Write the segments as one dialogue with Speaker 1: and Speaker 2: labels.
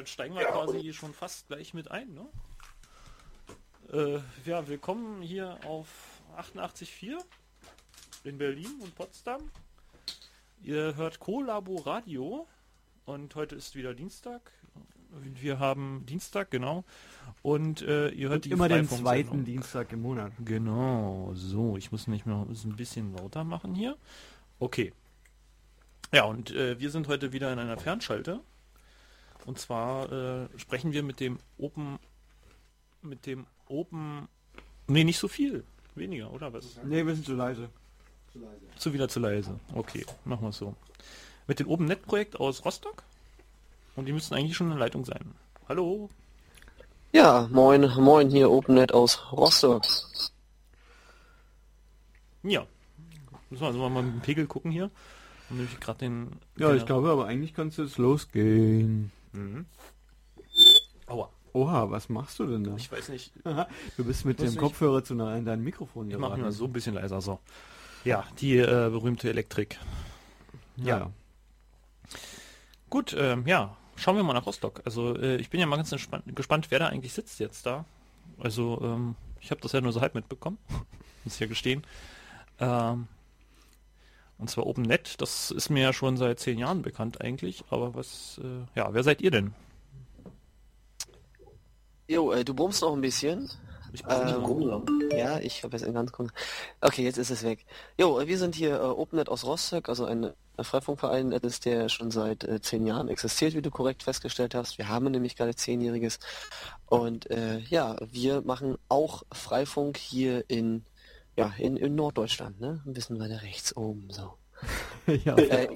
Speaker 1: Jetzt steigen wir quasi schon fast gleich mit ein, ne? Äh, ja, willkommen hier auf 88.4 in Berlin und Potsdam. Ihr hört Colabo Radio und heute ist wieder Dienstag. Wir haben Dienstag, genau. Und äh, ihr hört
Speaker 2: Und
Speaker 1: die
Speaker 2: immer den zweiten Dienstag im Monat.
Speaker 1: Genau, so, ich muss mich mal ein bisschen lauter machen hier. Okay. Ja, und äh, wir sind heute wieder in einer Fernschalte. Und zwar äh, sprechen wir mit dem Open, mit dem Open, nee, nicht so viel, weniger, oder was?
Speaker 2: Nee, wir sind zu leise.
Speaker 1: Zu wieder zu leise. Okay, machen wir es so. Mit dem Open Net Projekt aus Rostock. Und die müssten eigentlich schon in der Leitung sein. Hallo.
Speaker 3: Ja, moin, moin hier OpenNet aus Rostock.
Speaker 1: Ja. Müssen wir also mal mit dem Pegel gucken hier. Und nämlich gerade den.
Speaker 2: Ja, ich glaube, aber eigentlich kannst du jetzt losgehen.
Speaker 1: Mhm. Aua.
Speaker 2: Oha, was machst du denn da?
Speaker 1: Ich weiß nicht.
Speaker 2: Aha, du bist mit dem Kopfhörer zu nah an deinem Mikrofon
Speaker 1: Ich mache mal so ein bisschen leiser so. Ja, die äh, berühmte Elektrik.
Speaker 2: Ja.
Speaker 1: Gut, ähm, ja, schauen wir mal nach Rostock. Also äh, ich bin ja mal ganz gespannt, wer da eigentlich sitzt jetzt da. Also ähm, ich habe das ja nur so halb mitbekommen, muss ich ja gestehen. Ähm, und zwar OpenNet, das ist mir ja schon seit zehn Jahren bekannt eigentlich. Aber was, äh, ja, wer seid ihr denn?
Speaker 3: Jo, äh, du brummst noch ein bisschen.
Speaker 1: Ich
Speaker 3: Ähm, ja, ich habe jetzt einen ganz kurz. Okay, jetzt ist es weg. Jo, äh, wir sind hier äh, OpenNet aus Rostock, also ein äh, Freifunkverein, das ist der schon seit äh, zehn Jahren existiert, wie du korrekt festgestellt hast. Wir haben nämlich gerade zehnjähriges. Und äh, ja, wir machen auch Freifunk hier in ja in, in Norddeutschland, ne? Ein bisschen weiter rechts oben so.
Speaker 2: ja,
Speaker 3: Äh,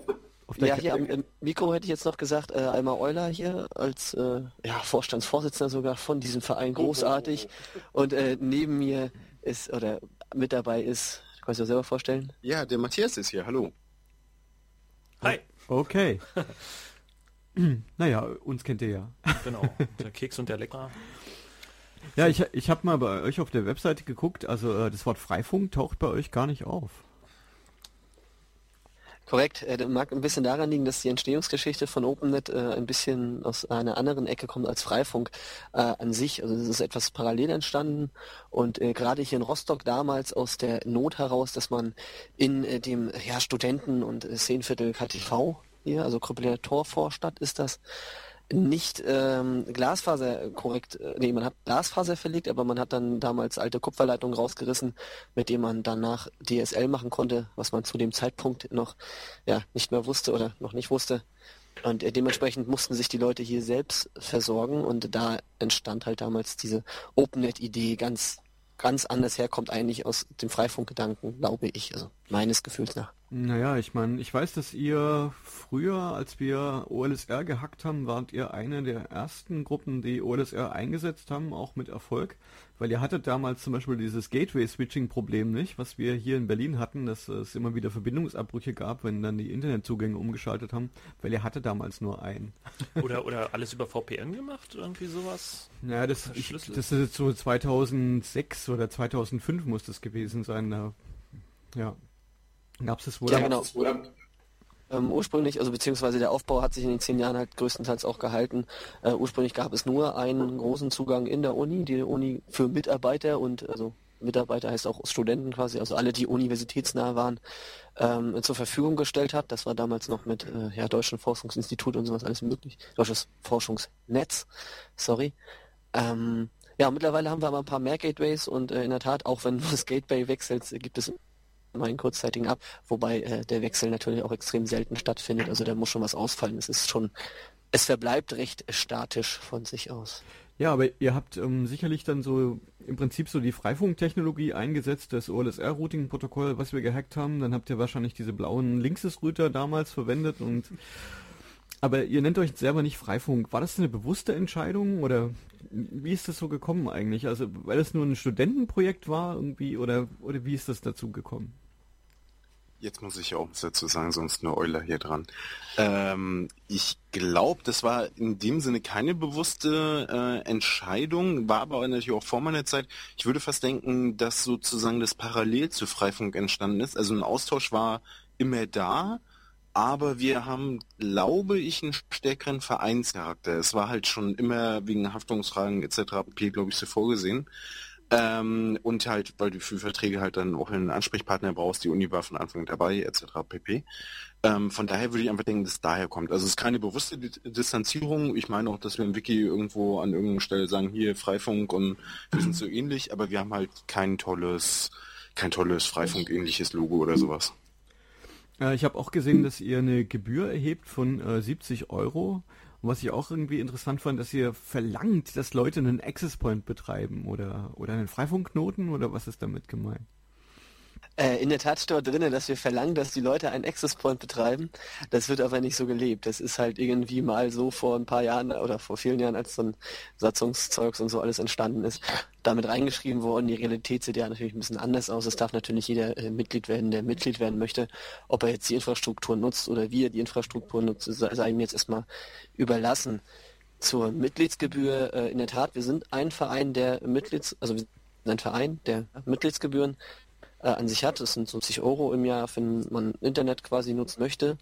Speaker 2: auf der
Speaker 3: ja, hier am im Mikro hätte ich jetzt noch gesagt, äh, einmal Euler hier als äh, ja, Vorstandsvorsitzender sogar von diesem Verein großartig. Und äh, neben mir ist, oder mit dabei ist, du kannst dir selber vorstellen,
Speaker 4: Ja, der Matthias ist hier, hallo.
Speaker 1: Hi.
Speaker 2: Okay. naja, uns kennt ihr ja.
Speaker 1: Genau, der Keks und der Lecker.
Speaker 2: Ja, ich, ich habe mal bei euch auf der Webseite geguckt, also äh, das Wort Freifunk taucht bei euch gar nicht auf.
Speaker 3: korrekt, äh, das mag ein bisschen daran liegen, dass die Entstehungsgeschichte von OpenNet äh, ein bisschen aus einer anderen Ecke kommt als Freifunk an sich. Also es ist etwas parallel entstanden und gerade hier in Rostock damals aus der Not heraus, dass man in dem ja, Studenten- und Szenenviertel KTV hier, also Krüppeler Torvorstadt ist das, nicht ähm, Glasfaser korrekt, äh, nee, man hat Glasfaser verlegt, aber man hat dann damals alte Kupferleitungen rausgerissen, mit denen man danach DSL machen konnte, was man zu dem Zeitpunkt noch ja nicht mehr wusste oder noch nicht wusste. Und äh, dementsprechend mussten sich die Leute hier selbst versorgen und da entstand halt damals diese OpenNet-Idee ganz ganz anders herkommt eigentlich aus dem Freifunkgedanken, glaube ich, also meines Gefühls nach.
Speaker 2: Naja, ich meine, ich weiß, dass ihr früher, als wir OLSR gehackt haben, wart ihr eine der ersten Gruppen, die OLSR eingesetzt haben, auch mit Erfolg. Weil ihr hattet damals zum Beispiel dieses Gateway-Switching-Problem nicht, was wir hier in Berlin hatten, dass es immer wieder Verbindungsabbrüche gab, wenn dann die Internetzugänge umgeschaltet haben, weil ihr hatte damals nur einen.
Speaker 1: Oder, oder alles über VPN gemacht, irgendwie sowas?
Speaker 2: Naja, das, ich, das ist jetzt so 2006 oder 2005 muss das gewesen sein. Da, ja, gab es das wohl.
Speaker 3: Ja, genau. Ähm, ursprünglich, also beziehungsweise der Aufbau hat sich in den zehn Jahren halt größtenteils auch gehalten. Äh, ursprünglich gab es nur einen großen Zugang in der Uni, die Uni für Mitarbeiter und also Mitarbeiter heißt auch Studenten quasi, also alle, die universitätsnah waren, ähm, zur Verfügung gestellt hat. Das war damals noch mit äh, ja, Deutschen Forschungsinstitut und sowas alles möglich. Deutsches Forschungsnetz, sorry. Ähm, ja, mittlerweile haben wir aber ein paar mehr Gateways und äh, in der Tat, auch wenn du das Gateway wechselst, gibt es immer einen kurzzeitigen ab, wobei äh, der Wechsel natürlich auch extrem selten stattfindet. Also da muss schon was ausfallen. Es ist schon, es verbleibt recht statisch von sich aus.
Speaker 2: Ja, aber ihr habt ähm, sicherlich dann so im Prinzip so die Freifunktechnologie eingesetzt, das OLSR-Routing-Protokoll, was wir gehackt haben. Dann habt ihr wahrscheinlich diese blauen Linksys-Router damals verwendet und aber ihr nennt euch selber nicht Freifunk. War das eine bewusste Entscheidung oder wie ist das so gekommen eigentlich? Also weil es nur ein Studentenprojekt war irgendwie oder oder wie ist das dazu gekommen?
Speaker 4: Jetzt muss ich auch dazu sagen, sonst nur Euler hier dran. Ähm, ich glaube, das war in dem Sinne keine bewusste äh, Entscheidung, war aber natürlich auch vor meiner Zeit. Ich würde fast denken, dass sozusagen das parallel zu Freifunk entstanden ist. Also ein Austausch war immer da, aber wir haben, glaube ich, einen stärkeren Vereinscharakter. Es war halt schon immer wegen Haftungsfragen etc. glaube ich, so vorgesehen. Ähm, und halt, weil du für Verträge halt dann auch einen Ansprechpartner brauchst, die Uni war von Anfang dabei, etc. pp. Ähm, von daher würde ich einfach denken, dass es daher kommt. Also es ist keine bewusste Distanzierung. Ich meine auch, dass wir im Wiki irgendwo an irgendeiner Stelle sagen, hier Freifunk und wir sind so ähnlich, aber wir haben halt kein tolles, kein tolles Freifunk-ähnliches Logo oder sowas.
Speaker 2: Äh, ich habe auch gesehen, dass ihr eine Gebühr erhebt von äh, 70 Euro. Und was ich auch irgendwie interessant fand, dass ihr verlangt, dass Leute einen Access Point betreiben oder, oder einen Freifunkknoten oder was ist damit gemeint?
Speaker 3: Äh, in der Tat steht dort drinnen, dass wir verlangen, dass die Leute einen Access Point betreiben. Das wird aber nicht so gelebt. Das ist halt irgendwie mal so vor ein paar Jahren oder vor vielen Jahren, als so ein Satzungszeugs und so alles entstanden ist, damit reingeschrieben worden. Die Realität sieht ja natürlich ein bisschen anders aus. Es darf natürlich jeder äh, Mitglied werden, der Mitglied werden möchte. Ob er jetzt die Infrastruktur nutzt oder wie er die Infrastruktur nutzt, sei ihm jetzt erstmal überlassen. Zur Mitgliedsgebühr, äh, in der Tat, wir sind ein Verein der Mitglieds, also wir sind ein Verein der Mitgliedsgebühren äh, an sich hat. Das sind 50 Euro im Jahr, wenn man Internet quasi nutzen möchte.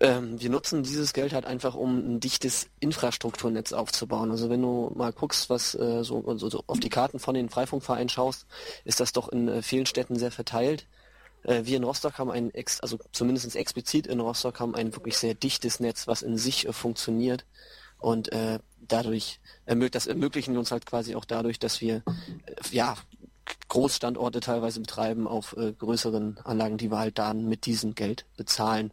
Speaker 3: Ähm, wir nutzen dieses Geld halt einfach, um ein dichtes Infrastrukturnetz aufzubauen. Also wenn du mal guckst, was äh, so, so, so, auf die Karten von den Freifunkvereinen schaust, ist das doch in äh, vielen Städten sehr verteilt. Äh, wir in Rostock haben ein, ex also zumindest explizit in Rostock haben ein wirklich sehr dichtes Netz, was in sich äh, funktioniert. Und äh, dadurch ermöglicht das ermöglichen wir uns halt quasi auch dadurch, dass wir äh, ja Großstandorte teilweise betreiben auf äh, größeren Anlagen, die wir halt dann mit diesem Geld bezahlen.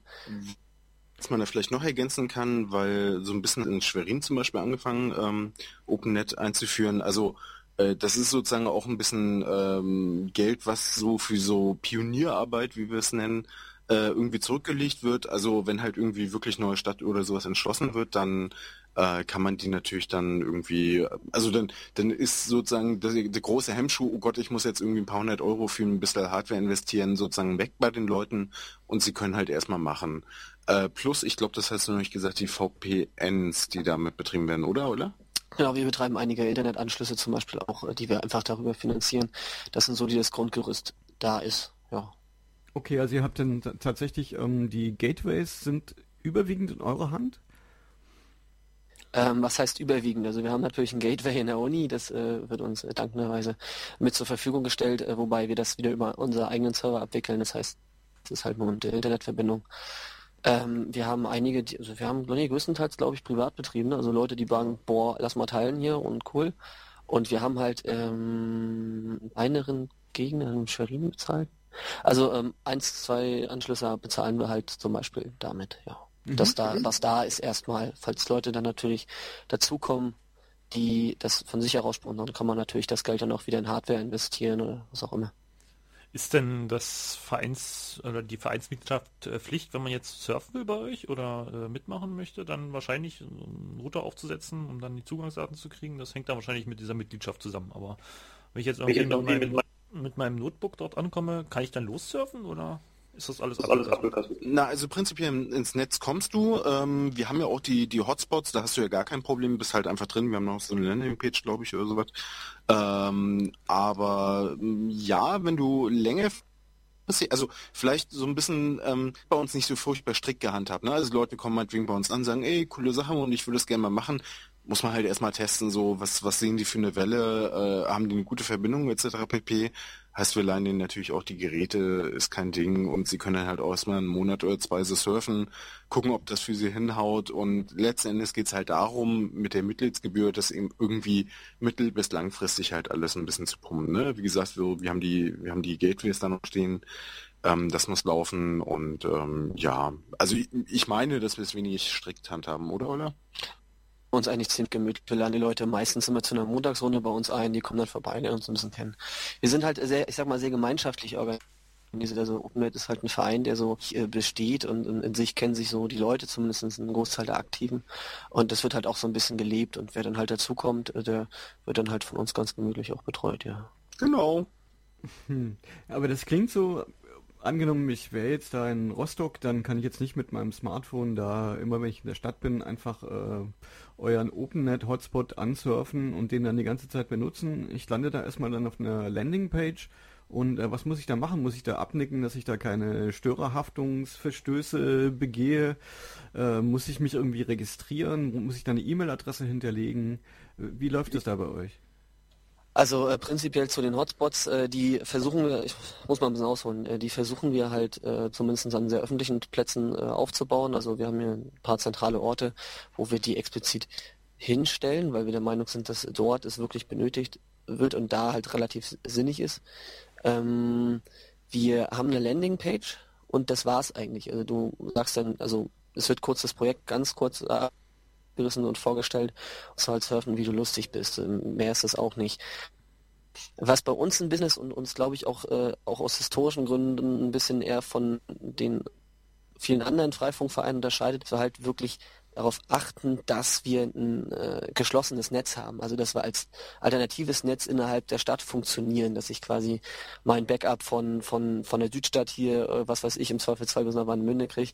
Speaker 4: Was man da vielleicht noch ergänzen kann, weil so ein bisschen in Schwerin zum Beispiel angefangen, ähm, OpenNet einzuführen. Also äh, das ist sozusagen auch ein bisschen ähm, Geld, was so für so Pionierarbeit, wie wir es nennen, äh, irgendwie zurückgelegt wird. Also wenn halt irgendwie wirklich neue Stadt oder sowas entschlossen wird, dann äh, kann man die natürlich dann irgendwie, also dann, dann ist sozusagen der, der, große Hemmschuh, oh Gott, ich muss jetzt irgendwie ein paar hundert Euro für ein bisschen Hardware investieren, sozusagen weg bei den Leuten und sie können halt erstmal machen. Äh, plus, ich glaube, das hast du noch nicht gesagt, die VPNs, die damit betrieben werden, oder, oder?
Speaker 3: Genau, wir betreiben einige Internetanschlüsse zum Beispiel auch, äh, die wir einfach darüber finanzieren. Das sind so, die das Grundgerüst da ist, ja.
Speaker 2: Okay, also ihr habt dann tatsächlich ähm, die Gateways sind überwiegend in eurer Hand?
Speaker 3: Ähm, was heißt überwiegend? Also wir haben natürlich ein Gateway in der Uni, das äh, wird uns äh, dankenderweise mit zur Verfügung gestellt, äh, wobei wir das wieder über unsere eigenen Server abwickeln. Das heißt, es ist halt nur eine Internetverbindung. Ähm, wir haben einige, also wir haben nee, größtenteils, glaube ich, Privatbetriebene, also Leute, die sagen, boah, lass mal teilen hier und cool. Und wir haben halt ähm, kleineren Gegner in Schwerin bezahlt. Also ähm, eins, zwei Anschlüsse bezahlen wir halt zum Beispiel damit, ja. Mhm. Dass da, was da ist erstmal, falls Leute dann natürlich dazukommen, die das von sich heraus dann kann man natürlich das Geld dann auch wieder in Hardware investieren oder was auch immer.
Speaker 1: Ist denn das Vereins oder die Vereinsmitgliedschaft äh, Pflicht, wenn man jetzt surfen will bei euch oder äh, mitmachen möchte, dann wahrscheinlich einen Router aufzusetzen, um dann die Zugangsdaten zu kriegen? Das hängt dann wahrscheinlich mit dieser Mitgliedschaft zusammen. Aber wenn ich jetzt irgendwie mit, meinem, mit meinem Notebook dort ankomme, kann ich dann lossurfen oder? Ist das alles, das alles
Speaker 4: abgekastet? Na, also prinzipiell ins Netz kommst du. Ähm, wir haben ja auch die, die Hotspots, da hast du ja gar kein Problem, bist halt einfach drin. Wir haben noch so eine Landingpage, glaube ich, oder sowas. Ähm, aber ja, wenn du länger also vielleicht so ein bisschen ähm, bei uns nicht so furchtbar strikt gehandhabt. Ne? Also Leute kommen meinetwegen bei uns an, sagen, ey, coole Sache und ich würde das gerne mal machen. Muss man halt erstmal testen, so was, was sehen die für eine Welle, äh, haben die eine gute Verbindung etc. pp. Heißt, wir leihen denen natürlich auch die Geräte, ist kein Ding und sie können halt auch erstmal einen Monat oder zwei so surfen, gucken, ob das für sie hinhaut und letzten Endes geht's halt darum, mit der Mitgliedsgebühr das eben irgendwie mittel- bis langfristig halt alles ein bisschen zu pumpen. Ne? Wie gesagt, wir, wir haben die, wir haben die Gateways da noch stehen, ähm, das muss laufen und ähm, ja, also ich, ich meine, dass wir es wenig strikt handhaben, oder Ola?
Speaker 3: Uns eigentlich ziemlich gemütlich. Wir laden die Leute meistens immer zu einer Montagsrunde bei uns ein, die kommen dann vorbei, lernen uns ein bisschen kennen. Wir sind halt sehr, ich sag mal, sehr gemeinschaftlich organisiert. Also OpenNet ist halt ein Verein, der so äh, besteht und in, in, sich kennen sich so die Leute, zumindest ein Großteil der Aktiven. Und das wird halt auch so ein bisschen gelebt und wer dann halt dazukommt, äh, der wird dann halt von uns ganz gemütlich auch betreut, ja.
Speaker 4: Genau.
Speaker 2: Hm. Aber das klingt so, angenommen, ich wäre jetzt da in Rostock, dann kann ich jetzt nicht mit meinem Smartphone da, immer wenn ich in der Stadt bin, einfach äh, euren OpenNet-Hotspot ansurfen und den dann die ganze Zeit benutzen. Ich lande da erstmal dann auf einer Landingpage Und äh, was muss ich da machen? Muss ich da abnicken, dass ich da keine Störerhaftungsverstöße begehe? Äh, muss ich mich irgendwie registrieren? Muss ich da eine E-Mail-Adresse hinterlegen? Wie läuft das da bei euch?
Speaker 3: Also äh, prinzipiell zu den Hotspots, äh, die versuchen wir, ich muss mal ein bisschen ausholen, äh, die versuchen wir halt äh, zumindest an sehr öffentlichen Plätzen äh, aufzubauen. Also wir haben hier ein paar zentrale Orte, wo wir die explizit hinstellen, weil wir der Meinung sind, dass dort es wirklich benötigt wird und da halt relativ sinnig ist. Ähm, wir haben eine Landingpage und das war's eigentlich. Also du sagst dann, also es wird kurz das Projekt ganz kurz abgerissen und vorgestellt. Du sollst surfen, wie du lustig bist. Ähm, mehr ist es auch nicht. Was bei uns ein Business und uns, glaube ich, auch, äh, auch aus historischen Gründen ein bisschen eher von den vielen anderen Freifunkvereinen unterscheidet, wir halt wirklich darauf achten, dass wir ein äh, geschlossenes Netz haben. Also dass wir als alternatives Netz innerhalb der Stadt funktionieren, dass ich quasi mein Backup von, von, von der Südstadt hier, äh, was weiß ich, im Zweifelsfall bis nach Warnemünde kriege,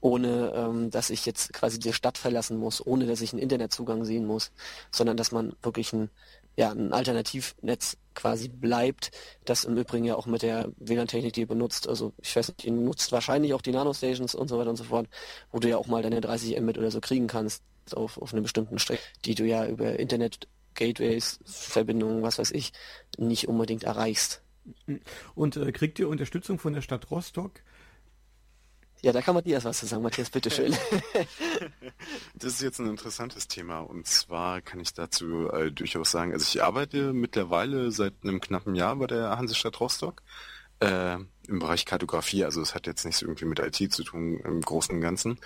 Speaker 3: ohne ähm, dass ich jetzt quasi die Stadt verlassen muss, ohne dass ich einen Internetzugang sehen muss, sondern dass man wirklich ein ja, ein Alternativnetz quasi bleibt, das im Übrigen ja auch mit der WLAN-Technik, die ihr benutzt, also ich weiß nicht, ihr nutzt wahrscheinlich auch die Nanostations und so weiter und so fort, wo du ja auch mal deine 30 Mbit oder so kriegen kannst auf, auf einer bestimmten Strecke, die du ja über Internet Gateways, Verbindungen, was weiß ich, nicht unbedingt erreichst.
Speaker 2: Und äh, kriegt ihr Unterstützung von der Stadt Rostock?
Speaker 3: Ja, da kann Matthias was zu sagen. Matthias, bitteschön.
Speaker 4: das ist jetzt ein interessantes Thema und zwar kann ich dazu äh, durchaus sagen, also ich arbeite mittlerweile seit einem knappen Jahr bei der Hansestadt Rostock äh, im Bereich Kartografie, also es hat jetzt nichts irgendwie mit IT zu tun im Großen und Ganzen.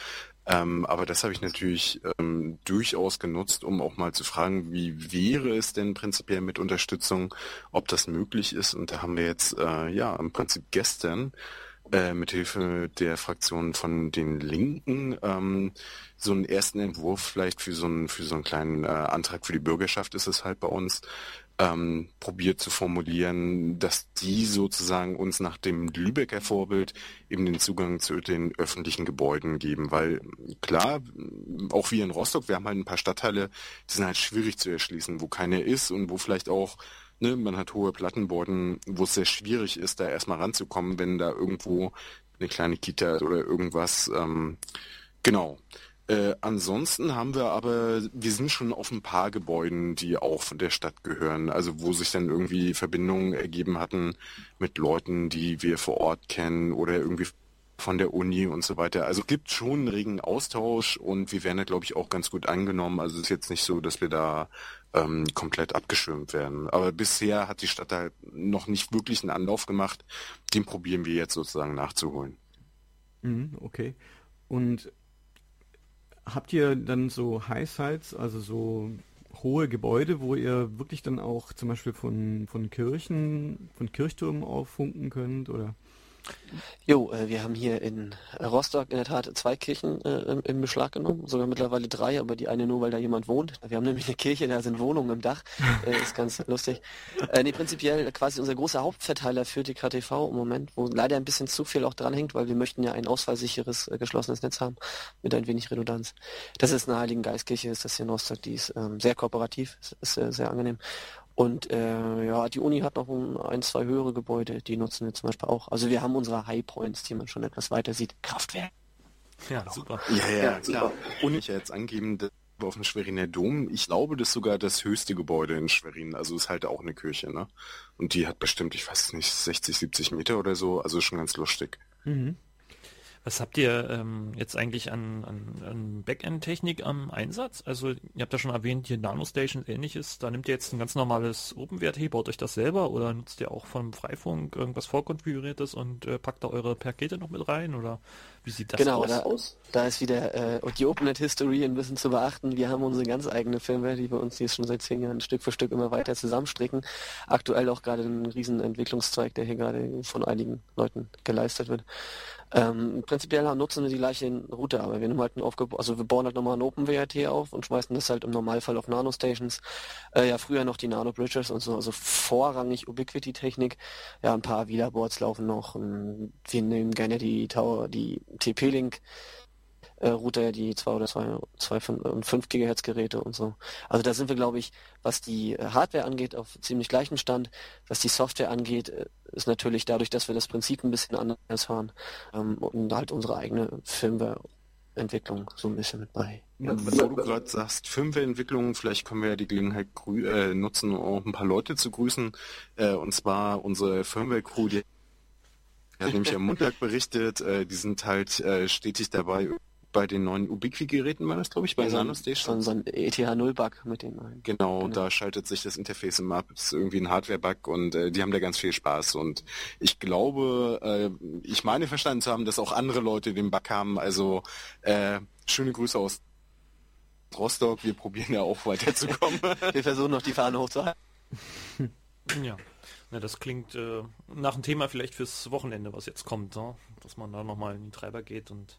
Speaker 4: Ähm, aber das habe ich natürlich ähm, durchaus genutzt, um auch mal zu fragen, wie wäre es denn prinzipiell mit Unterstützung, ob das möglich ist. Und da haben wir jetzt äh, ja im Prinzip gestern äh, mithilfe der Fraktion von den Linken ähm, so einen ersten Entwurf vielleicht für so einen für so einen kleinen äh, Antrag für die Bürgerschaft ist es halt bei uns ähm, probiert zu formulieren, dass die sozusagen uns nach dem Lübecker Vorbild eben den Zugang zu den öffentlichen Gebäuden geben, weil klar, auch wir in Rostock, wir haben halt ein paar Stadtteile, die sind halt schwierig zu erschließen, wo keiner ist und wo vielleicht auch Ne, man hat hohe Plattenborden, wo es sehr schwierig ist, da erstmal ranzukommen, wenn da irgendwo eine kleine Kita oder irgendwas. Ähm, genau. Äh, ansonsten haben wir aber, wir sind schon auf ein paar Gebäuden, die auch von der Stadt gehören, also wo sich dann irgendwie Verbindungen ergeben hatten mit Leuten, die wir vor Ort kennen oder irgendwie von der Uni und so weiter. Also gibt schon einen regen Austausch und wir werden da, glaube ich, auch ganz gut angenommen. Also es ist jetzt nicht so, dass wir da ähm, komplett abgeschirmt werden. Aber bisher hat die Stadt da noch nicht wirklich einen Anlauf gemacht. Den probieren wir jetzt sozusagen nachzuholen.
Speaker 2: Mhm, okay. Und habt ihr dann so High Sites, also so hohe Gebäude, wo ihr wirklich dann auch zum Beispiel von, von Kirchen, von Kirchtürmen auffunken könnt oder?
Speaker 3: Jo, äh, wir haben hier in Rostock in der Tat zwei Kirchen äh, im Beschlag genommen, sogar mittlerweile drei, aber die eine nur, weil da jemand wohnt. Wir haben nämlich eine Kirche, da sind Wohnungen im Dach, äh, ist ganz lustig. Äh, nee, prinzipiell quasi unser großer Hauptverteiler für die KTV im Moment, wo leider ein bisschen zu viel auch dranhängt, weil wir möchten ja ein ausfallsicheres, äh, geschlossenes Netz haben, mit ein wenig Redundanz. Das ist eine Heiligen Geistkirche, ist das hier in Rostock, die ist ähm, sehr kooperativ, ist, ist sehr, sehr angenehm. Und äh, ja, die Uni hat noch ein, zwei höhere Gebäude, die nutzen wir zum Beispiel auch. Also wir haben unsere High Points, die man schon etwas weiter sieht. Kraftwerk.
Speaker 1: Ja, super.
Speaker 4: Ja, ja, ja klar. Und ich jetzt angeben, auf dem Schweriner Dom, ich glaube, das ist sogar das höchste Gebäude in Schwerin. Also ist halt auch eine Kirche, ne? Und die hat bestimmt, ich weiß nicht, 60, 70 Meter oder so, also schon ganz lustig. Mhm.
Speaker 1: Was habt ihr ähm, jetzt eigentlich an, an, an Backend-Technik am Einsatz? Also ihr habt ja schon erwähnt, hier Nanostation ähnliches. Da nimmt ihr jetzt ein ganz normales OpenWrt, baut euch das selber oder nutzt ihr auch vom Freifunk irgendwas vorkonfiguriertes und äh, packt da eure Pakete noch mit rein? Oder wie sieht das
Speaker 3: genau,
Speaker 1: aus?
Speaker 3: Genau, da, da, ist wieder äh, die OpenNet History ein bisschen zu beachten. Wir haben unsere ganz eigene Firmware, die wir uns jetzt schon seit zehn Jahren Stück für Stück immer weiter zusammenstricken. Aktuell auch gerade ein riesen Entwicklungszweig, der hier gerade von einigen Leuten geleistet wird. Ähm, prinzipiell nutzen wir die gleiche Route, aber wir nehmen halt ein Aufgebot, also wir bauen halt nochmal ein OpenWRT auf und schmeißen das halt im Normalfall auf Nanostations. Äh, ja, früher noch die Nano Bridges und so, also vorrangig Ubiquity-Technik. Ja, ein paar VIDA-Boards laufen noch. wir nehmen gerne die Tower, die TP-Link äh, Router, die zwei oder zwei, zwei und fünf Gigahertz Geräte und so. Also da sind wir, glaube ich, was die äh, Hardware angeht, auf ziemlich gleichem Stand. Was die Software angeht, äh, ist natürlich dadurch, dass wir das Prinzip ein bisschen anders fahren ähm, und halt unsere eigene Firmware Entwicklung so ein bisschen mit bei.
Speaker 4: Ja, wo du gerade sagst, Firmwareentwicklung, vielleicht können wir ja die Gelegenheit äh, nutzen, um auch ein paar Leute zu grüßen. Äh, und zwar unsere Firmware-Crew, die hat nämlich am Montag berichtet, äh, die sind halt äh, stetig dabei, bei den neuen Ubiqui-Geräten war das, glaube ich, bei ja,
Speaker 3: NanoStation. So, so ein ETH0-Bug mit den neuen.
Speaker 4: Genau, genau, da schaltet sich das Interface immer ab. Ist irgendwie ein Hardware-Bug und äh, die haben da ganz viel Spaß. Und ich glaube, äh, ich meine verstanden zu haben, dass auch andere Leute den Bug haben. Also äh, schöne Grüße aus Rostock. Wir probieren ja auch weiterzukommen.
Speaker 3: Wir versuchen noch die Fahne hochzuhalten.
Speaker 1: Ja. Ja, das klingt äh, nach einem Thema vielleicht fürs Wochenende, was jetzt kommt, ne? dass man da nochmal in die Treiber geht und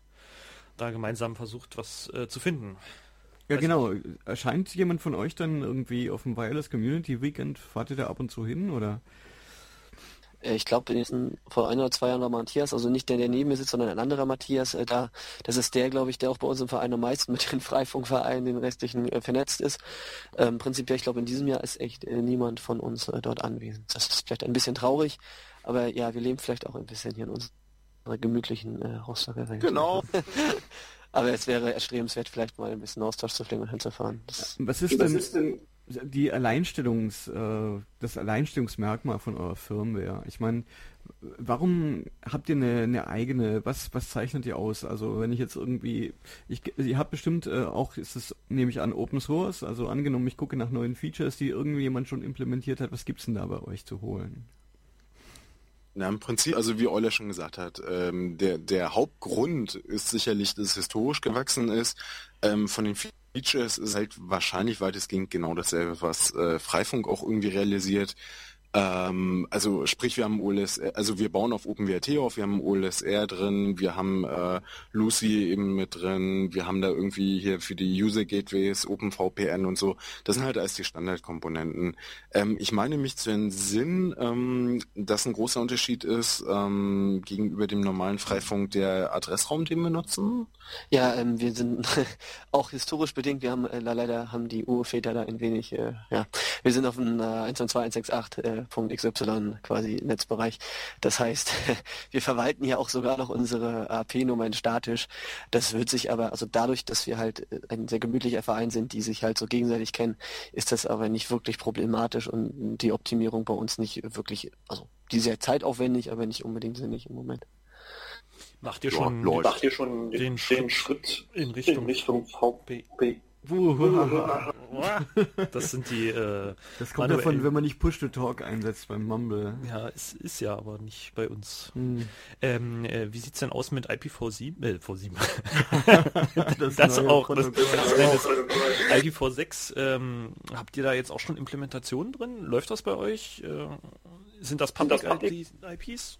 Speaker 1: da gemeinsam versucht, was äh, zu finden.
Speaker 2: Ja, Weiß genau. Erscheint jemand von euch dann irgendwie auf dem Wireless Community Weekend? Fahrt ihr da ab und zu hin oder?
Speaker 3: Äh, ich glaube, vor ein oder zwei Jahren war Matthias, also nicht der, der neben mir sitzt, sondern ein anderer Matthias äh, da. Das ist der, glaube ich, der auch bei uns im Verein am meisten mit den Freifunkvereinen, den restlichen, äh, vernetzt ist. Ähm, prinzipiell, ich glaube, in diesem Jahr ist echt äh, niemand von uns äh, dort anwesend. Das ist vielleicht ein bisschen traurig, aber ja, wir leben vielleicht auch ein bisschen hier in uns gemütlichen äh, Rostocker Welt.
Speaker 4: Genau.
Speaker 3: Aber es wäre erstrebenswert, vielleicht mal ein bisschen Austausch zu fliegen und hinzufahren.
Speaker 2: Das, was ist denn, ist denn die Alleinstellungs, äh, das Alleinstellungsmerkmal von eurer Firmware? Ich meine, warum habt ihr eine, eine, eigene, was, was zeichnet ihr aus? Also wenn ich jetzt irgendwie, ich, ihr habt bestimmt äh, auch, ist es, nehme ich an, Open Source, also angenommen, ich gucke nach neuen Features, die irgendwie jemand schon implementiert hat, was gibt's denn da bei euch zu holen?
Speaker 4: Na, im Prinzip, also wie Euler schon gesagt hat, ähm, der, der Hauptgrund ist sicherlich, dass es historisch gewachsen ist. Ähm, von den Features ist halt wahrscheinlich weitestgehend genau dasselbe, was äh, Freifunk auch irgendwie realisiert. Ähm, also sprich, wir haben OLSR, also wir bauen auf OpenWrt auf, wir haben OLSR drin, wir haben äh, Lucy eben mit drin, wir haben da irgendwie hier für die User Gateways OpenVPN und so. Das sind halt alles die Standardkomponenten. Ähm, ich meine mich zu entsinnen, ähm, dass ein großer Unterschied ist ähm, gegenüber dem normalen Freifunk der Adressraum, den wir nutzen.
Speaker 3: Ja, ähm, wir sind auch historisch bedingt, wir haben äh, leider haben die Urväter da ein wenig, äh, ja, wir sind auf dem äh, 192.168 äh, .xy quasi Netzbereich. Das heißt, wir verwalten ja auch sogar noch unsere AP-Nummern statisch. Das wird sich aber, also dadurch, dass wir halt äh, ein sehr gemütlicher Verein sind, die sich halt so gegenseitig kennen, ist das aber nicht wirklich problematisch und die Optimierung bei uns nicht wirklich, also die sehr zeitaufwendig, aber nicht unbedingt sinnig im Moment.
Speaker 1: Macht ihr schon,
Speaker 5: ja, macht ihr schon den, den Schritt, Schritt in Richtung, in Richtung VP?
Speaker 1: Das sind die. Äh,
Speaker 2: das kommt davon, wenn man nicht Push-to-Talk einsetzt beim Mumble.
Speaker 1: Ja, es ist ja aber nicht bei uns. Hm. Ähm, äh, wie sieht's denn aus mit IPv7? Äh, V7. das, das auch. Das, das, IPv6. Ähm, habt ihr da jetzt auch schon Implementationen drin? Läuft das bei euch? Äh, sind das Public, IPs?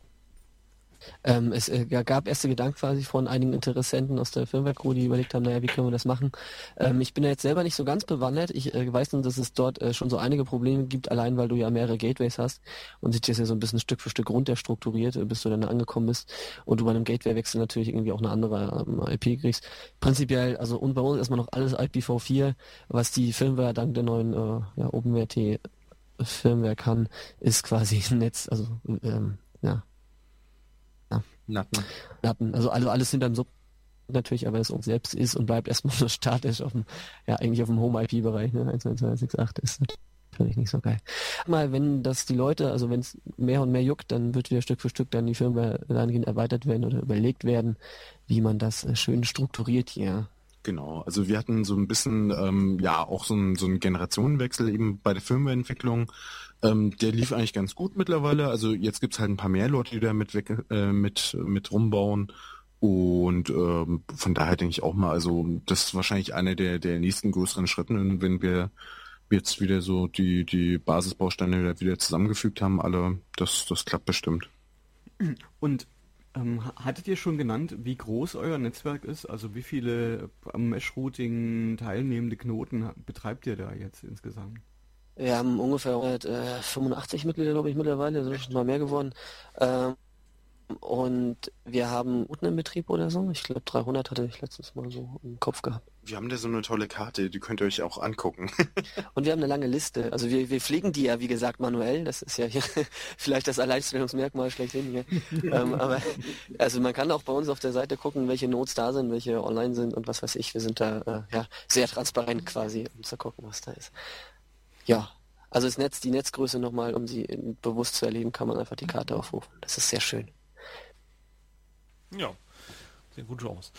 Speaker 3: Ähm, es äh, gab erste Gedanken quasi von einigen Interessenten aus der Firmware-Crew, die überlegt haben, naja, wie können wir das machen? Ähm, ich bin ja jetzt selber nicht so ganz bewandert. Ich äh, weiß nur, dass es dort äh, schon so einige Probleme gibt, allein weil du ja mehrere Gateways hast und sich das ja so ein bisschen Stück für Stück runterstrukturiert, äh, bis du dann angekommen bist und du bei einem Gateway-Wechsel natürlich irgendwie auch eine andere ähm, IP kriegst. Prinzipiell, also und bei uns erstmal noch alles IPv4, was die Firmware dank der neuen äh, ja, OpenWrt Firmware kann, ist quasi ein Netz, also ähm, ja,
Speaker 2: Natten.
Speaker 3: Natten. Also, also alles hinterm Sub natürlich, aber es uns selbst ist und bleibt erstmal so statisch auf dem, ja eigentlich auf dem Home-IP-Bereich, ne? 192.168 ist natürlich nicht so geil. Mal, wenn das die Leute, also wenn es mehr und mehr juckt, dann wird wieder Stück für Stück dann die Firmware dahingehend erweitert werden oder überlegt werden, wie man das äh, schön strukturiert hier.
Speaker 4: Genau, also wir hatten so ein bisschen, ähm, ja, auch so ein, so ein Generationenwechsel eben bei der Firmwareentwicklung. Ähm, der lief eigentlich ganz gut mittlerweile. Also jetzt gibt's halt ein paar mehr Leute, die da mit, äh, mit, mit rumbauen. Und ähm, von daher denke ich auch mal, also das ist wahrscheinlich einer der, der nächsten größeren Schritte, wenn wir jetzt wieder so die, die Basisbausteine wieder zusammengefügt haben, alle, das, das klappt bestimmt.
Speaker 2: Und ähm, hattet ihr schon genannt, wie groß euer Netzwerk ist? Also wie viele am Mesh-Routing teilnehmende Knoten betreibt ihr da jetzt insgesamt?
Speaker 3: Wir haben ungefähr äh, 85 Mitglieder, glaube ich, mittlerweile, sind schon mal mehr geworden. Ähm, und wir haben unten im Betrieb oder so. Ich glaube 300 hatte ich letztes Mal so im Kopf gehabt.
Speaker 4: Wir haben da so eine tolle Karte, die könnt ihr euch auch angucken.
Speaker 3: und wir haben eine lange Liste. Also wir, wir pflegen die ja, wie gesagt, manuell. Das ist ja hier vielleicht das Alleinstellungsmerkmal schlechthin hier. ähm, aber also man kann auch bei uns auf der Seite gucken, welche Notes da sind, welche online sind und was weiß ich. Wir sind da äh, ja sehr transparent quasi, um zu gucken, was da ist. Ja, also das Netz, die Netzgröße nochmal, um sie bewusst zu erleben, kann man einfach die Karte aufrufen. Das ist sehr schön.
Speaker 1: Ja, sieht gut aus.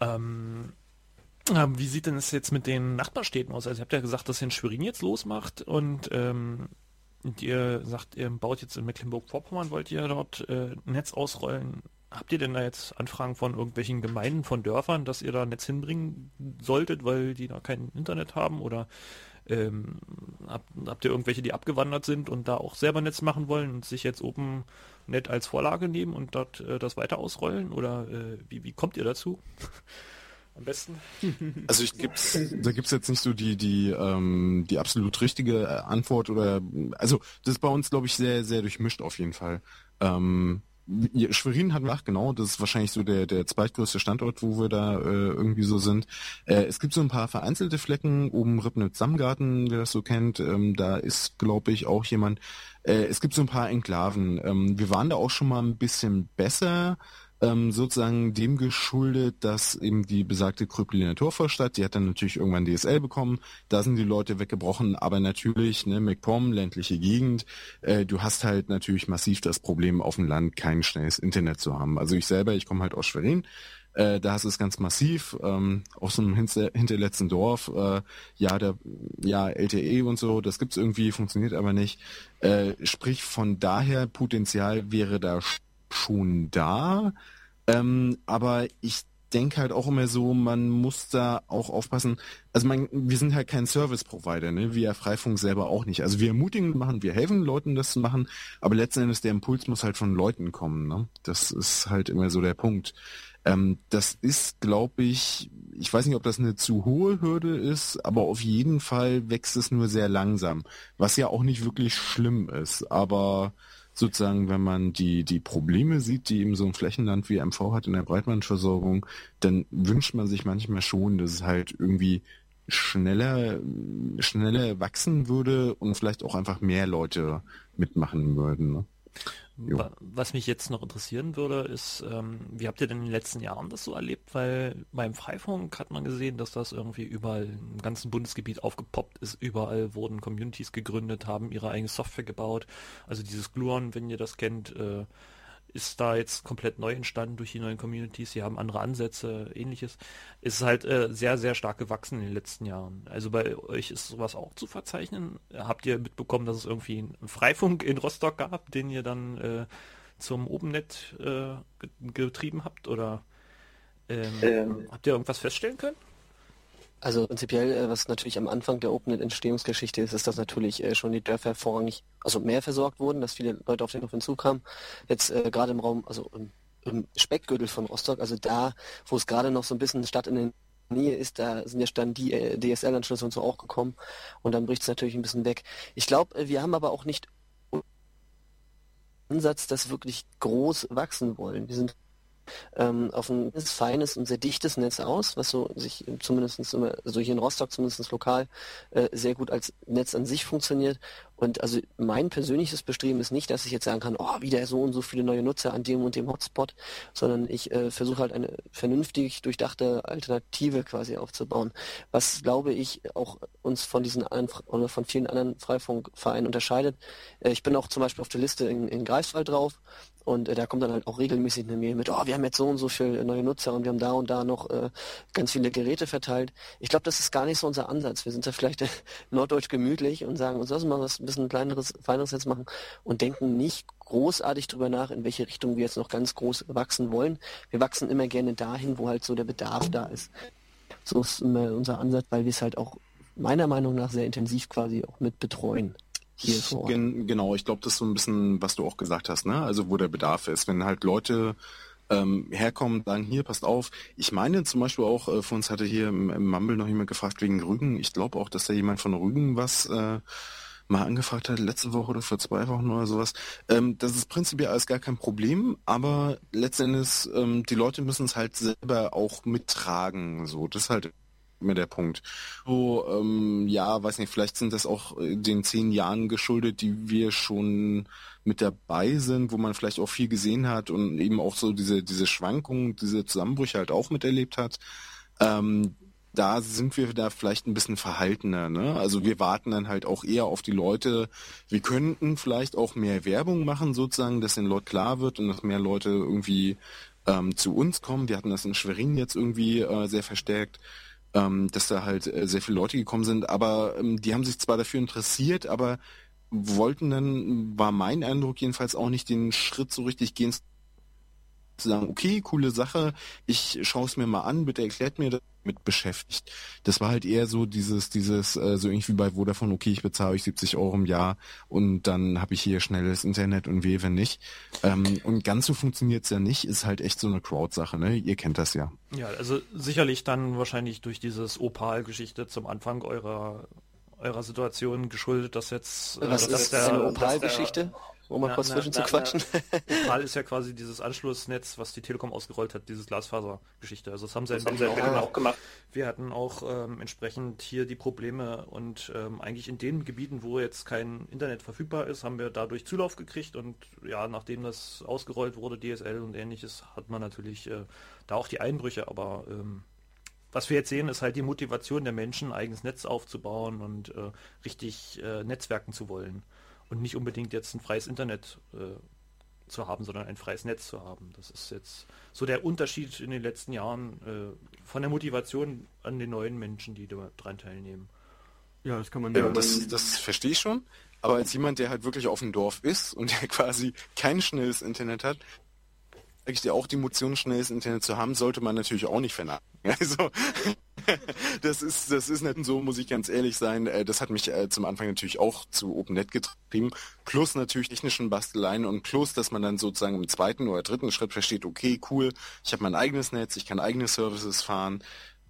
Speaker 1: Ähm, äh, wie sieht denn es jetzt mit den Nachbarstädten aus? Also ihr habt ja gesagt, dass ihr in Schwerin jetzt losmacht und, ähm, und ihr sagt, ihr baut jetzt in Mecklenburg-Vorpommern, wollt ihr dort äh, Netz ausrollen. Habt ihr denn da jetzt Anfragen von irgendwelchen Gemeinden, von Dörfern, dass ihr da Netz hinbringen solltet, weil die da kein Internet haben? Oder ähm, habt, habt ihr irgendwelche, die abgewandert sind und da auch selber Netz machen wollen und sich jetzt oben nett als Vorlage nehmen und dort äh, das weiter ausrollen? Oder äh, wie, wie kommt ihr dazu? Am besten?
Speaker 4: Also ich gibt's, da gibt's jetzt nicht so die die ähm, die absolut richtige äh, Antwort oder also das ist bei uns glaube ich sehr sehr durchmischt auf jeden Fall. Ähm, Schwerin hat nach, genau, das ist wahrscheinlich so der, der zweitgrößte Standort, wo wir da äh, irgendwie so sind. Äh, es gibt so ein paar vereinzelte Flecken, oben Rippnitz-Samgarten, wer das so kennt, ähm, da ist, glaube ich, auch jemand. Äh, es gibt so ein paar Enklaven. Ähm, wir waren da auch schon mal ein bisschen besser, ähm, sozusagen dem geschuldet, dass eben die besagte Krüppeliner Torvorstadt, die hat dann natürlich irgendwann DSL bekommen, da sind die Leute weggebrochen, aber natürlich, ne, MacPom, ländliche Gegend, äh, du hast halt natürlich massiv das Problem, auf dem Land kein schnelles Internet zu haben. Also ich selber, ich komme halt aus Schwerin, äh, da du es ganz massiv, ähm, aus einem hinter, hinterletzten Dorf, äh, ja, der, ja, LTE und so, das gibt's irgendwie, funktioniert aber nicht. Äh, sprich, von daher Potenzial wäre da schon da. Ähm, aber ich denke halt auch immer so, man muss da auch aufpassen. Also man, wir sind halt kein Service-Provider, ne? Wir Freifunk selber auch nicht. Also wir ermutigen machen, wir helfen Leuten, das zu machen, aber letzten Endes der Impuls muss halt von Leuten kommen. Ne? Das ist halt immer so der Punkt. Ähm, das ist, glaube ich, ich weiß nicht, ob das eine zu hohe Hürde ist, aber auf jeden Fall wächst es nur sehr langsam, was ja auch nicht wirklich schlimm ist. Aber sozusagen, wenn man die, die Probleme sieht, die eben so ein Flächenland wie MV hat in der Breitbandversorgung, dann wünscht man sich manchmal schon, dass es halt irgendwie schneller, schneller wachsen würde und vielleicht auch einfach mehr Leute mitmachen würden. Ne?
Speaker 1: Jo. Was mich jetzt noch interessieren würde, ist, ähm, wie habt ihr denn in den letzten Jahren das so erlebt? Weil beim Freifunk hat man gesehen, dass das irgendwie überall im ganzen Bundesgebiet aufgepoppt ist. Überall wurden Communities gegründet, haben ihre eigene Software gebaut. Also dieses Gluon, wenn ihr das kennt, äh, ist da jetzt komplett neu entstanden durch die neuen Communities. Sie haben andere Ansätze, ähnliches. Ist halt äh, sehr, sehr stark gewachsen in den letzten Jahren. Also bei euch ist sowas auch zu verzeichnen. Habt ihr mitbekommen, dass es irgendwie einen Freifunk in Rostock gab, den ihr dann äh, zum OpenNet äh, getrieben habt? Oder ähm, ähm. habt ihr irgendwas feststellen können?
Speaker 3: Also prinzipiell, äh, was natürlich am Anfang der OpenNet-Entstehungsgeschichte ist, ist, dass natürlich äh, schon die Dörfer vorrangig, also mehr versorgt wurden, dass viele Leute auf den Hof hinzukamen. Jetzt äh, gerade im Raum, also im, im Speckgürtel von Rostock, also da, wo es gerade noch so ein bisschen Stadt in den Nähe ist, da sind ja dann die äh, DSL-Anschlüsse und so auch gekommen und dann bricht es natürlich ein bisschen weg. Ich glaube, äh, wir haben aber auch nicht Ansatz, dass wirklich groß wachsen wollen. Wir sind ähm, auf ein feines und sehr dichtes Netz aus, was so sich zumindest also hier in Rostock zumindest lokal äh, sehr gut als Netz an sich funktioniert und also mein persönliches Bestreben ist nicht, dass ich jetzt sagen kann, oh, wieder so und so viele neue Nutzer an dem und dem Hotspot, sondern ich äh, versuche halt eine vernünftig durchdachte Alternative quasi aufzubauen. Was glaube ich auch uns von diesen oder von vielen anderen Freifunkvereinen unterscheidet. Äh, ich bin auch zum Beispiel auf der Liste in, in Greifswald drauf und äh, da kommt dann halt auch regelmäßig eine Mail mit, oh, wir haben jetzt so und so viele neue Nutzer und wir haben da und da noch äh, ganz viele Geräte verteilt. Ich glaube, das ist gar nicht so unser Ansatz. Wir sind da vielleicht äh, norddeutsch gemütlich und sagen uns, lass mal was ein bisschen kleineres, feineres jetzt machen und denken nicht großartig drüber nach, in welche Richtung wir jetzt noch ganz groß wachsen wollen. Wir wachsen immer gerne dahin, wo halt so der Bedarf da ist. So ist unser Ansatz, weil wir es halt auch meiner Meinung nach sehr intensiv quasi auch mit betreuen.
Speaker 4: Hier Gen genau, ich glaube, das ist so ein bisschen, was du auch gesagt hast, ne? Also wo der Bedarf ist. Wenn halt Leute ähm, herkommen, sagen, hier, passt auf. Ich meine zum Beispiel auch, äh, von uns hatte hier im, im Mumble noch jemand gefragt wegen Rügen. Ich glaube auch, dass da jemand von Rügen was äh, mal angefragt hat, letzte Woche oder vor zwei Wochen oder sowas. Ähm, das ist prinzipiell alles gar kein Problem, aber letztendlich ähm, die Leute müssen es halt selber auch mittragen. So, das ist halt immer der Punkt. So, ähm, ja, weiß nicht, vielleicht sind das auch den zehn Jahren geschuldet, die wir schon mit dabei sind, wo man vielleicht auch viel gesehen hat und eben auch so diese, diese Schwankungen, diese Zusammenbrüche halt auch miterlebt hat. Ähm, da sind wir da vielleicht ein bisschen verhaltener. Ne? Also wir warten dann halt auch eher auf die Leute. Wir könnten vielleicht auch mehr Werbung machen, sozusagen, dass den Leuten klar wird und dass mehr Leute irgendwie ähm, zu uns kommen. Wir hatten das in Schwerin jetzt irgendwie äh, sehr verstärkt, ähm, dass da halt äh, sehr viele Leute gekommen sind. Aber ähm, die haben sich zwar dafür interessiert, aber wollten dann, war mein Eindruck jedenfalls auch nicht den Schritt so richtig gehen, zu sagen, okay, coole Sache, ich schaue es mir mal an, bitte erklärt mir das mit beschäftigt. Das war halt eher so dieses, dieses, äh, so irgendwie bei Vodafone, okay, ich bezahle euch 70 Euro im Jahr und dann habe ich hier schnelles Internet und wehe, wenn nicht. Ähm, und ganz so funktioniert's ja nicht, ist halt echt so eine Crowd-Sache, ne? Ihr kennt das ja.
Speaker 1: Ja, also sicherlich dann wahrscheinlich durch dieses Opal-Geschichte zum Anfang eurer eurer Situation geschuldet, dass jetzt
Speaker 3: äh, Was ist der, eine Opal-Geschichte? Um mal na, kurz zwischen zu quatschen.
Speaker 1: Opal ist ja quasi dieses Anschlussnetz, was die Telekom ausgerollt hat, dieses Glasfaser-Geschichte. Also das haben sie das haben sie auch gemacht. Wir hatten auch ähm, entsprechend hier die Probleme und ähm, eigentlich in den Gebieten, wo jetzt kein Internet verfügbar ist, haben wir dadurch Zulauf gekriegt und ja, nachdem das ausgerollt wurde, DSL und ähnliches, hat man natürlich äh, da auch die Einbrüche, aber ähm, was wir jetzt sehen, ist halt die Motivation der Menschen, ein eigenes Netz aufzubauen und äh, richtig äh, netzwerken zu wollen und nicht unbedingt jetzt ein freies Internet äh, zu haben, sondern ein freies Netz zu haben. Das ist jetzt so der Unterschied in den letzten Jahren äh, von der Motivation an den neuen Menschen, die daran teilnehmen.
Speaker 4: Ja, das kann man. Ja, das, das verstehe ich schon. Aber als jemand, der halt wirklich auf dem Dorf ist und der quasi kein schnelles Internet hat, eigentlich dir auch die Motion, schnelles Internet zu haben, sollte man natürlich auch nicht vernachlässigen. Also das ist, das ist nicht so, muss ich ganz ehrlich sein. Äh, das hat mich äh, zum Anfang natürlich auch zu OpenNet getrieben. Plus natürlich technischen Basteleien und plus, dass man dann sozusagen im zweiten oder dritten Schritt versteht, okay, cool, ich habe mein eigenes Netz, ich kann eigene Services fahren.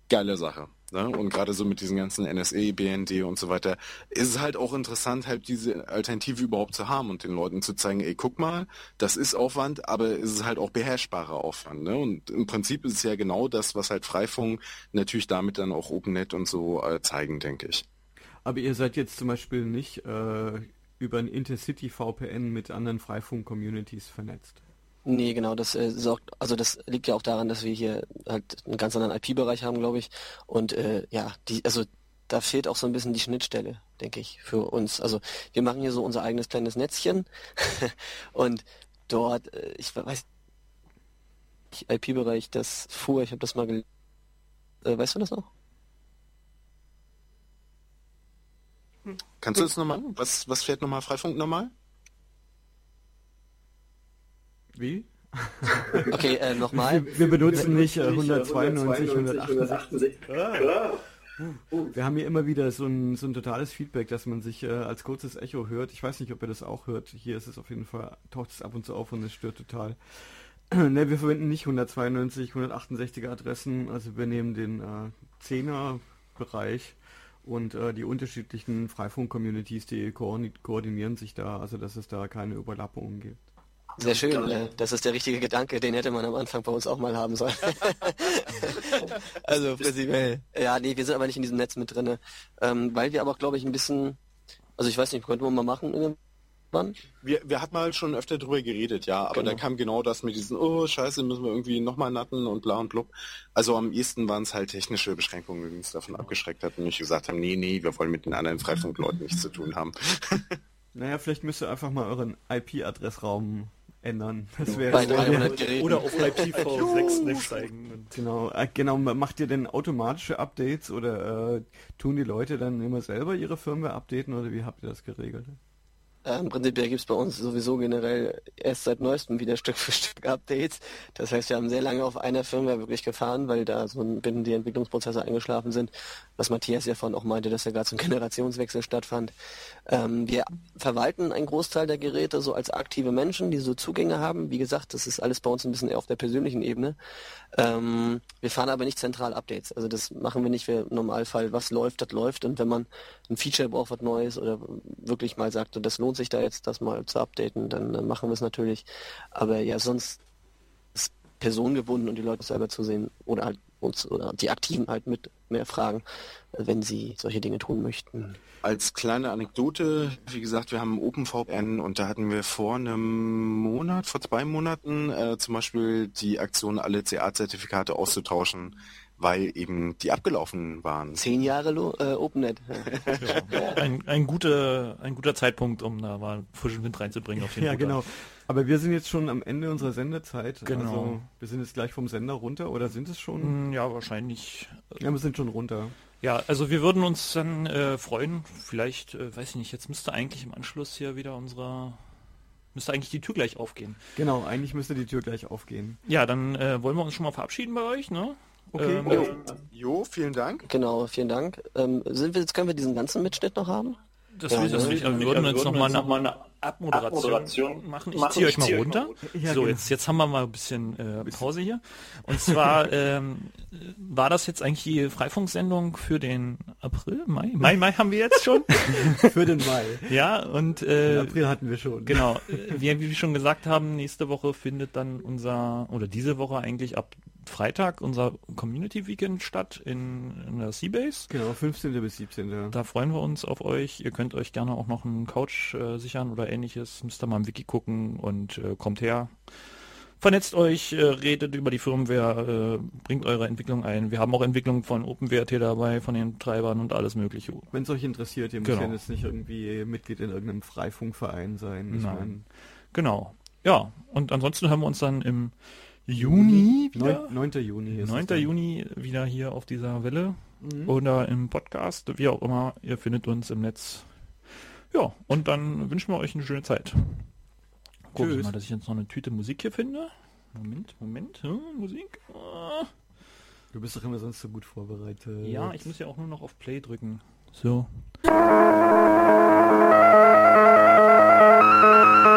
Speaker 4: Geile Sache. Ne? Und gerade so mit diesen ganzen NSE, BND und so weiter, ist es halt auch interessant, halt diese Alternative überhaupt zu haben und den Leuten zu zeigen, ey, guck mal, das ist Aufwand, aber es ist halt auch beherrschbarer Aufwand. Ne? Und im Prinzip ist es ja genau das, was halt Freifunk natürlich damit dann auch OpenNet und so äh, zeigen, denke ich.
Speaker 2: Aber ihr seid jetzt zum Beispiel nicht äh, über ein Intercity VPN mit anderen Freifunk-Communities vernetzt.
Speaker 3: Nee, genau, das äh, sorgt, also das liegt ja auch daran, dass wir hier halt einen ganz anderen IP-Bereich haben, glaube ich. Und äh, ja, die, also da fehlt auch so ein bisschen die Schnittstelle, denke ich, für uns. Also wir machen hier so unser eigenes kleines Netzchen und dort, äh, ich weiß, IP-Bereich, das fuhr, ich habe das mal, äh, weißt du das noch?
Speaker 4: Kannst du das nochmal? Was, was fährt nochmal Freifunk normal?
Speaker 2: Wie?
Speaker 3: Okay, äh, nochmal.
Speaker 2: Wir, wir, benutzen nicht äh, 192, 168. Ah. Wir haben hier immer wieder so ein, so ein totales Feedback, dass man sich äh, als kurzes Echo hört. Ich weiß nicht, ob ihr das auch hört. Hier ist es auf jeden Fall, taucht es ab und zu auf und es stört total. ne, wir verwenden nicht 192, 168er Adressen, also wir nehmen den äh, 10er Bereich und äh, die unterschiedlichen Freifunk-Communities, die koordinieren sich da, also dass es da keine Überlappungen gibt.
Speaker 3: Sehr schön, äh, das ist der richtige Gedanke, den hätte man am Anfang bei uns auch mal haben sollen. also prinzipiell. Ja, nee, wir sind aber nicht in diesem Netz mit drin. Ähm, weil wir aber, glaube ich, ein bisschen, also ich weiß nicht, könnten wir mal machen irgendwann?
Speaker 4: Wir, wir hatten mal schon öfter drüber geredet, ja, aber genau. da kam genau das mit diesen, oh scheiße, müssen wir irgendwie nochmal natten und bla und blub. Also am ehesten waren es halt technische Beschränkungen, die uns davon abgeschreckt hatten und ich gesagt haben, nee, nee, wir wollen mit den anderen Freifunkleuten nichts zu tun haben.
Speaker 2: naja, vielleicht müsst ihr einfach mal euren IP-Adressraum ändern.
Speaker 3: Das wäre bei 300 Geräten.
Speaker 1: Oder auf IPv6 zeigen.
Speaker 2: Genau, äh, genau. Macht ihr denn automatische Updates oder äh, tun die Leute dann immer selber ihre Firmware updaten oder wie habt ihr das geregelt?
Speaker 3: Ähm, prinzipiell gibt es bei uns sowieso generell erst seit neuestem wieder Stück für Stück Updates. Das heißt, wir haben sehr lange auf einer Firmware wirklich gefahren, weil da so ein binnen die Entwicklungsprozesse eingeschlafen sind. Was Matthias ja vorhin auch meinte, dass ja gerade so ein Generationswechsel stattfand. Ähm, wir verwalten einen Großteil der Geräte so als aktive Menschen, die so Zugänge haben. Wie gesagt, das ist alles bei uns ein bisschen eher auf der persönlichen Ebene. Ähm, wir fahren aber nicht zentral Updates. Also das machen wir nicht. Wir im Normalfall, was läuft, das läuft. Und wenn man ein Feature braucht, was Neues oder wirklich mal sagt, das lohnt sich da jetzt, das mal zu updaten, dann äh, machen wir es natürlich. Aber ja, sonst ist personengebunden und die Leute selber zu sehen oder halt uns oder die Aktiven halt mit mehr fragen, äh, wenn sie solche Dinge tun möchten.
Speaker 4: Als kleine Anekdote, wie gesagt, wir haben OpenVPN und da hatten wir vor einem Monat, vor zwei Monaten äh, zum Beispiel die Aktion, alle CA-Zertifikate auszutauschen, weil eben die abgelaufen waren.
Speaker 3: Zehn Jahre äh, OpenNet.
Speaker 1: Ja. ein, ein, guter, ein guter Zeitpunkt, um da mal frischen Wind reinzubringen
Speaker 2: Ja, Futter. genau. Aber wir sind jetzt schon am Ende unserer Sendezeit.
Speaker 1: Genau.
Speaker 2: Also wir sind jetzt gleich vom Sender runter oder sind es schon? Hm,
Speaker 1: ja, wahrscheinlich.
Speaker 2: Ja, wir sind schon runter.
Speaker 1: Ja, also wir würden uns dann äh, freuen, vielleicht, äh, weiß ich nicht, jetzt müsste eigentlich im Anschluss hier wieder unsere, müsste eigentlich die Tür gleich aufgehen.
Speaker 2: Genau, eigentlich müsste die Tür gleich aufgehen.
Speaker 1: Ja, dann äh, wollen wir uns schon mal verabschieden bei euch, ne?
Speaker 4: Okay. Ähm, jo. jo. vielen Dank.
Speaker 3: Genau, vielen Dank. Ähm, sind wir, jetzt können wir diesen ganzen Mitschnitt noch haben?
Speaker 1: Das ja, will ich also nicht. Wir würden jetzt nochmal noch mal eine Abmoderation, Abmoderation machen. Ich ziehe euch mal runter. Ja, so, genau. jetzt, jetzt haben wir mal ein bisschen äh, Pause hier. Und zwar ähm, war das jetzt eigentlich die Freifunksendung für den April, Mai? Mai, Mai haben wir jetzt schon.
Speaker 2: für den Mai.
Speaker 1: Ja, und äh,
Speaker 2: den April hatten wir schon.
Speaker 1: Genau. Wie, wie wir schon gesagt haben, nächste Woche findet dann unser, oder diese Woche eigentlich ab Freitag unser Community Weekend statt in, in der Seabase.
Speaker 2: Genau, 15. bis 17.
Speaker 1: Da freuen wir uns auf euch. Ihr könnt euch gerne auch noch einen Couch äh, sichern oder ähnliches. Müsst ihr mal im Wiki gucken und äh, kommt her. Vernetzt euch, äh, redet über die Firmware, äh, bringt eure Entwicklung ein. Wir haben auch Entwicklungen von OpenWrt dabei, von den Treibern und alles mögliche.
Speaker 2: Wenn es euch interessiert, ihr genau. müsst ja jetzt nicht irgendwie Mitglied in irgendeinem Freifunkverein sein.
Speaker 1: Nein. Genau. Ja, und ansonsten hören wir uns dann im Juni
Speaker 2: wieder? 9. Juni ist
Speaker 1: 9. Juni wieder hier auf dieser Welle mhm. oder im Podcast, wie auch immer. Ihr findet uns im Netz. Ja, und dann wünschen wir euch eine schöne Zeit. Guck mal, dass ich jetzt noch eine Tüte Musik hier finde. Moment, Moment, hm, Musik. Ah.
Speaker 2: Du bist doch immer sonst so gut vorbereitet.
Speaker 1: Ja, ich muss ja auch nur noch auf Play drücken. So.